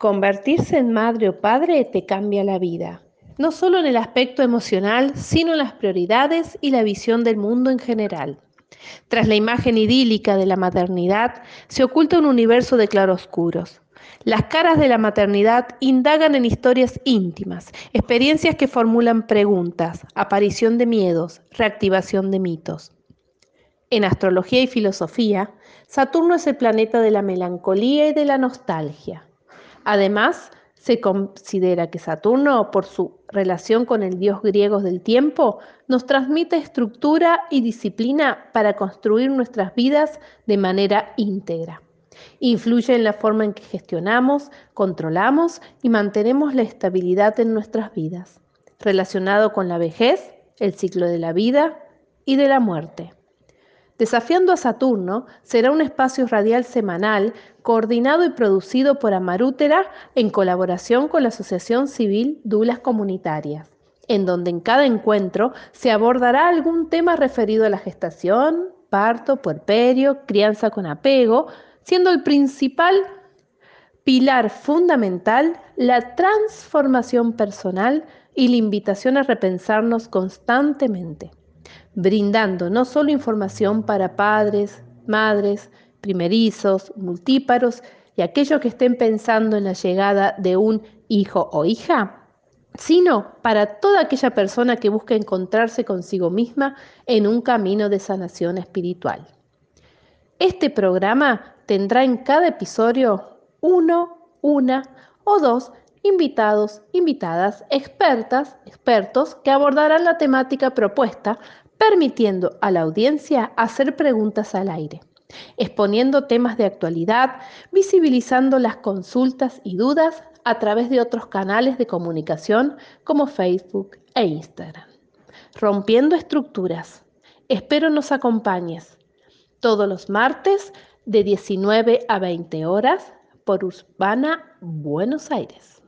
Convertirse en madre o padre te cambia la vida, no solo en el aspecto emocional, sino en las prioridades y la visión del mundo en general. Tras la imagen idílica de la maternidad, se oculta un universo de claroscuros. Las caras de la maternidad indagan en historias íntimas, experiencias que formulan preguntas, aparición de miedos, reactivación de mitos. En astrología y filosofía, Saturno es el planeta de la melancolía y de la nostalgia. Además, se considera que Saturno, por su relación con el dios griego del tiempo, nos transmite estructura y disciplina para construir nuestras vidas de manera íntegra. Influye en la forma en que gestionamos, controlamos y mantenemos la estabilidad en nuestras vidas, relacionado con la vejez, el ciclo de la vida y de la muerte. Desafiando a Saturno será un espacio radial semanal coordinado y producido por Amarútera en colaboración con la Asociación Civil Dulas Comunitarias, en donde en cada encuentro se abordará algún tema referido a la gestación, parto, puerperio, crianza con apego, siendo el principal pilar fundamental la transformación personal y la invitación a repensarnos constantemente brindando no solo información para padres, madres, primerizos, multíparos y aquellos que estén pensando en la llegada de un hijo o hija, sino para toda aquella persona que busca encontrarse consigo misma en un camino de sanación espiritual. Este programa tendrá en cada episodio uno, una o dos invitados, invitadas, expertas, expertos que abordarán la temática propuesta permitiendo a la audiencia hacer preguntas al aire, exponiendo temas de actualidad, visibilizando las consultas y dudas a través de otros canales de comunicación como Facebook e Instagram. Rompiendo estructuras. Espero nos acompañes todos los martes de 19 a 20 horas por Urbana Buenos Aires.